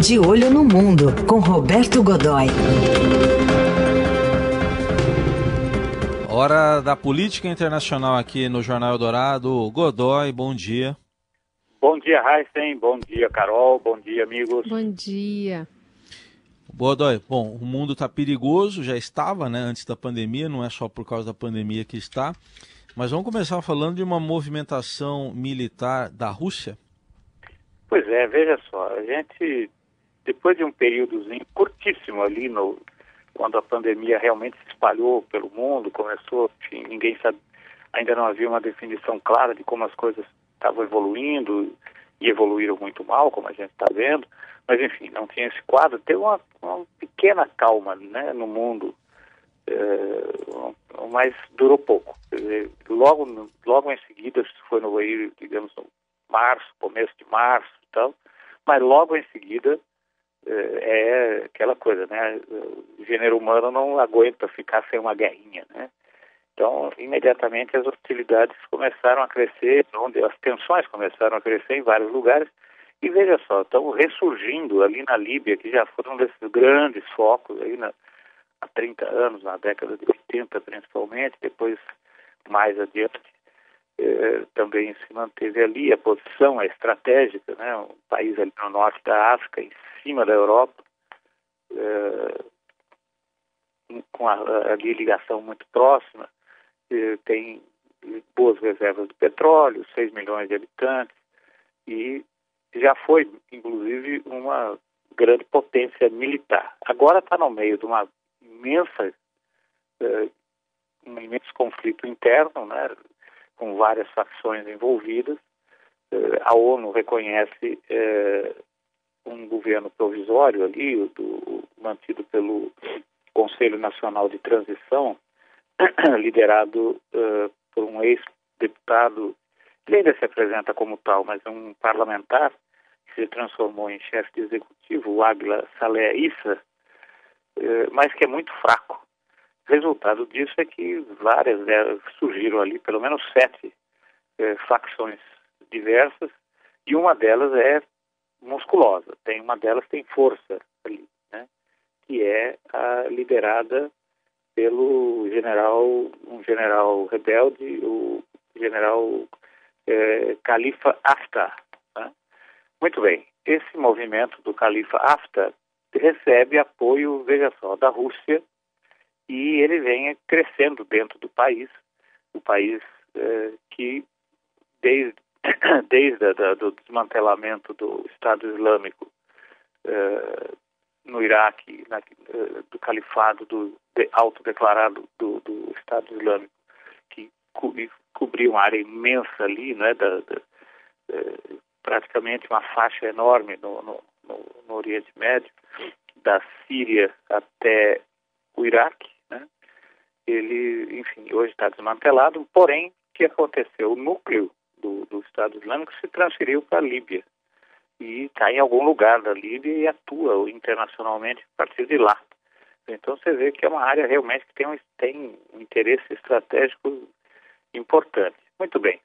De Olho no Mundo, com Roberto Godoy. Hora da política internacional aqui no Jornal Dourado. Godoy, bom dia. Bom dia, Heisen. Bom dia, Carol. Bom dia, amigos. Bom dia. Godoy, bom, o mundo está perigoso, já estava, né, antes da pandemia, não é só por causa da pandemia que está. Mas vamos começar falando de uma movimentação militar da Rússia. Pois é, veja só, a gente, depois de um períodozinho curtíssimo ali, no, quando a pandemia realmente se espalhou pelo mundo, começou, enfim, ninguém sabe, ainda não havia uma definição clara de como as coisas estavam evoluindo e evoluíram muito mal, como a gente está vendo, mas enfim, não tinha esse quadro, teve uma, uma pequena calma né, no mundo, é, mas durou pouco. Dizer, logo, logo em seguida, foi no digamos, no março, começo de março, tal, mas logo em seguida é aquela coisa, né? O gênero humano não aguenta ficar sem uma guerrinha, né? Então, imediatamente as hostilidades começaram a crescer, onde as tensões começaram a crescer em vários lugares. E veja só, estão ressurgindo ali na Líbia, que já foram desses grandes focos aí na, há 30 anos, na década de 80 principalmente, depois mais adiante, eh, também se manteve ali, a posição é estratégica, né? um país ali no norte da África, em cima da Europa, eh, com a, ali ligação muito próxima, eh, tem boas reservas de petróleo, 6 milhões de habitantes, e já foi, inclusive, uma grande potência militar. Agora está no meio de uma imensa, um imenso conflito interno, né? Com várias facções envolvidas. Eh, a ONU reconhece eh, um governo provisório ali, do, mantido pelo Conselho Nacional de Transição, liderado uh, por um ex-deputado, ele ainda se apresenta como tal, mas é um parlamentar que se transformou em chefe de executivo, o Águila Saleh Issa, mas que é muito fraco. Resultado disso é que várias delas surgiram ali, pelo menos sete é, facções diversas, e uma delas é musculosa. Tem uma delas tem força ali, né? Que é a liderada pelo general, um general rebelde, o general é, Khalifa Haftar. Né? Muito bem. Esse movimento do Khalifa Haftar recebe apoio, veja só, da Rússia e ele vem crescendo dentro do país, o país eh, que desde, desde a, do desmantelamento do Estado Islâmico eh, no Iraque, na, eh, do califado do de, autodeclarado do, do Estado Islâmico, que co cobriu uma área imensa ali, né, da, da praticamente uma faixa enorme no, no, no, no Oriente Médio, da Síria até o Iraque, ele, enfim, hoje está desmantelado, porém, o que aconteceu? O núcleo do, do Estado Islâmico se transferiu para a Líbia e está em algum lugar da Líbia e atua internacionalmente a partir de lá. Então você vê que é uma área realmente que tem um, tem um interesse estratégico importante. Muito bem.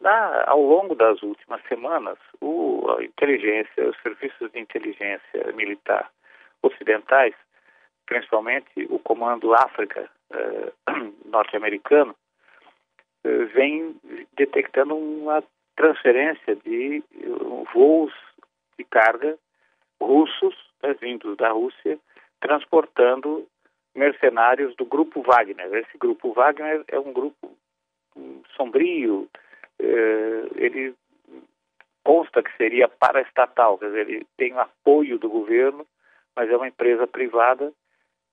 Na, ao longo das últimas semanas, o, a inteligência, os serviços de inteligência militar ocidentais principalmente o Comando África eh, norte-americano, eh, vem detectando uma transferência de uh, voos de carga russos, né, vindos da Rússia, transportando mercenários do Grupo Wagner. Esse Grupo Wagner é um grupo um, sombrio, ele consta que seria paraestatal, quer dizer, ele tem apoio do governo, mas é uma empresa privada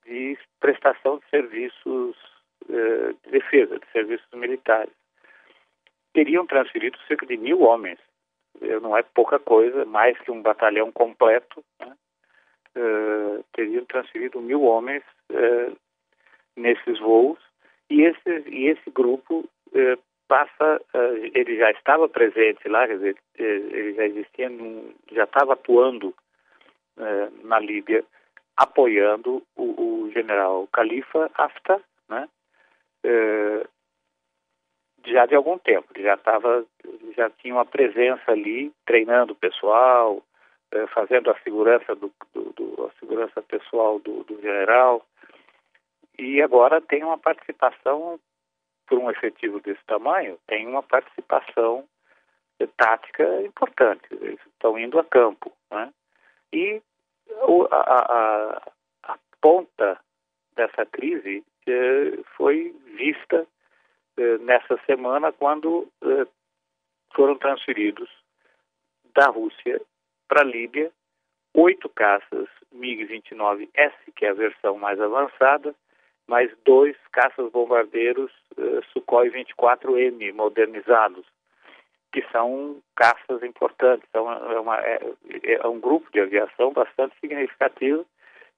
de prestação de serviços eh, de defesa, de serviços militares. Teriam transferido cerca de mil homens. Não é pouca coisa, mais que um batalhão completo. Né? Uh, teriam transferido mil homens uh, nesses voos e esse, e esse grupo passa, ele já estava presente lá, ele já existia, já estava atuando na Líbia apoiando o, o general Khalifa Haftar, né? É, já de algum tempo, ele já estava, já tinha uma presença ali, treinando o pessoal, eh, fazendo a segurança do, do, do, a segurança pessoal do, do general e agora tem uma participação por um efetivo desse tamanho tem uma participação tática importante eles estão indo a campo né? e a, a, a, ponta dessa crise eh, foi vista eh, nessa semana quando eh, foram transferidos da Rússia para a Líbia oito caças MiG-29S, que é a versão mais avançada, mais dois caças bombardeiros uh, Sukhoi 24M modernizados, que são caças importantes. Então, é, uma, é, é um grupo de aviação bastante significativo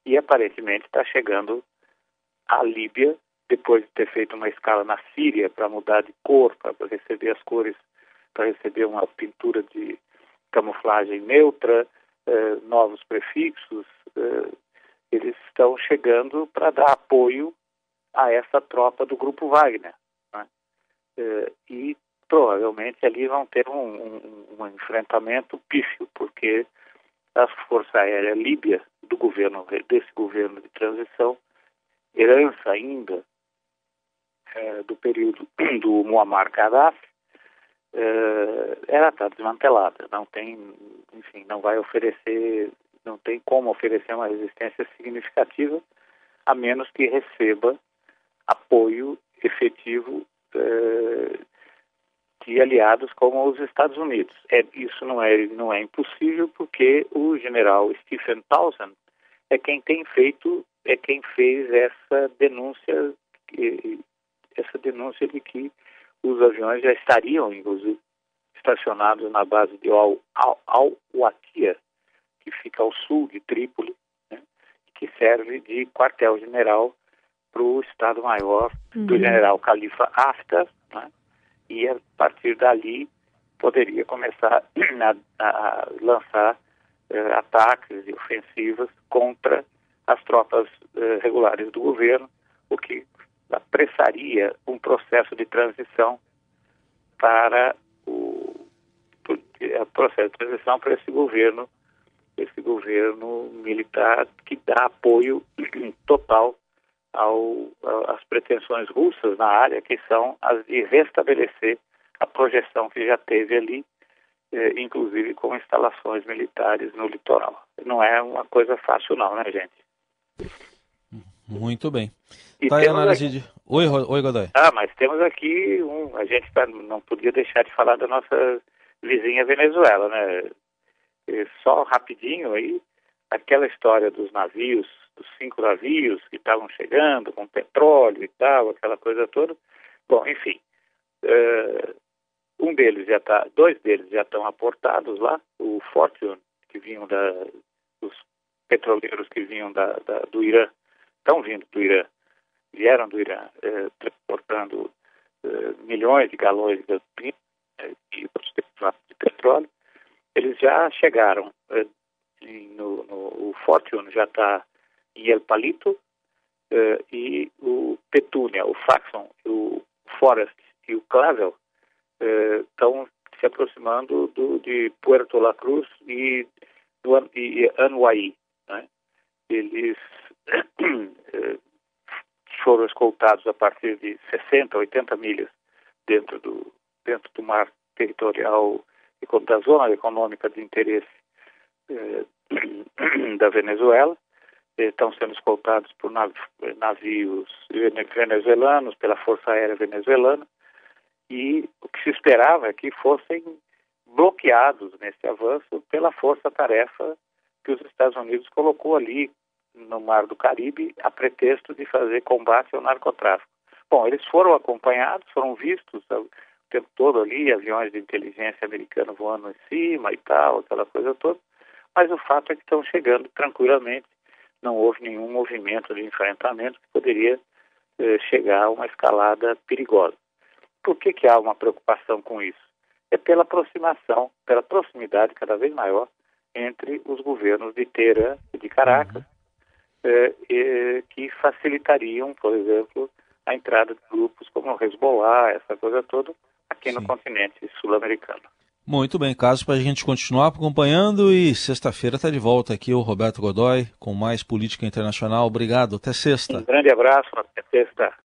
e aparentemente está chegando à Líbia, depois de ter feito uma escala na Síria para mudar de cor, para receber as cores, para receber uma pintura de camuflagem neutra, eh, novos prefixos, eh, eles estão chegando para dar apoio a essa tropa do Grupo Wagner. Né? Eh, e provavelmente ali vão ter um, um, um enfrentamento pífio, porque a Força Aérea Líbia, do governo, desse governo de transição, herança ainda é, do período do Muammar Gaddafi, é, ela está desmantelada, não tem, enfim, não vai oferecer, não tem como oferecer uma resistência significativa, a menos que receba apoio efetivo é, aliados como os Estados Unidos. É, isso não é, não é impossível porque o general Stephen Townsend é quem tem feito, é quem fez essa denúncia, essa denúncia de que os aviões já estariam, inclusive, estacionados na base de Al-Watia, que fica ao sul de Trípoli, né, que serve de quartel-general para o Estado-Maior uhum. do general Khalifa Haftar, né, e a partir dali poderia começar a, a lançar eh, ataques e ofensivas contra as tropas eh, regulares do governo, o que apressaria um processo de transição para o, o processo de transição para esse governo, esse governo militar que dá apoio total ao, às pretensões russas na área, que são as de restabelecer a projeção que já teve ali, eh, inclusive com instalações militares no litoral. Não é uma coisa fácil não, né, gente? Muito bem. E tá aí a análise aqui... de... Oi, Oi, Godoy. Ah, mas temos aqui um... A gente tá, não podia deixar de falar da nossa vizinha Venezuela, né? E só rapidinho aí, aquela história dos navios, dos cinco navios que estavam chegando com petróleo e tal, aquela coisa toda. Bom, enfim, uh, um deles já está, dois deles já estão aportados lá, o Fortune, que vinham da, os petroleiros que vinham da, da, do Irã, estão vindo do Irã, vieram do Irã, eh, transportando eh, milhões de galões de gasolina e outros de petróleo, eles já chegaram. No, no, o Fortune já está em El Palito eh, e o Petúnia, o Faxon, o Forest e o Clavel estão se aproximando do, de Puerto La Cruz e, do, e Anuai. Né? Eles eh, foram escoltados a partir de 60, 80 milhas dentro do, dentro do mar territorial e da zona econômica de interesse eh, da Venezuela. Estão sendo escoltados por navios venezuelanos, pela Força Aérea Venezuelana, e o que se esperava é que fossem bloqueados nesse avanço pela força-tarefa que os Estados Unidos colocou ali no Mar do Caribe a pretexto de fazer combate ao narcotráfico. Bom, eles foram acompanhados, foram vistos o tempo todo ali, aviões de inteligência americana voando em cima e tal, aquela coisa toda, mas o fato é que estão chegando tranquilamente, não houve nenhum movimento de enfrentamento que poderia eh, chegar a uma escalada perigosa. Por que, que há uma preocupação com isso? É pela aproximação, pela proximidade cada vez maior entre os governos de Teherã e de Caracas, uhum é, que facilitariam, por exemplo, a entrada de grupos como o Hezbollah, essa coisa toda, aqui Sim. no continente sul-americano. Muito bem, caso para a gente continuar acompanhando e sexta-feira está de volta aqui o Roberto Godoy com mais política internacional. Obrigado, até sexta. Um grande abraço, até sexta.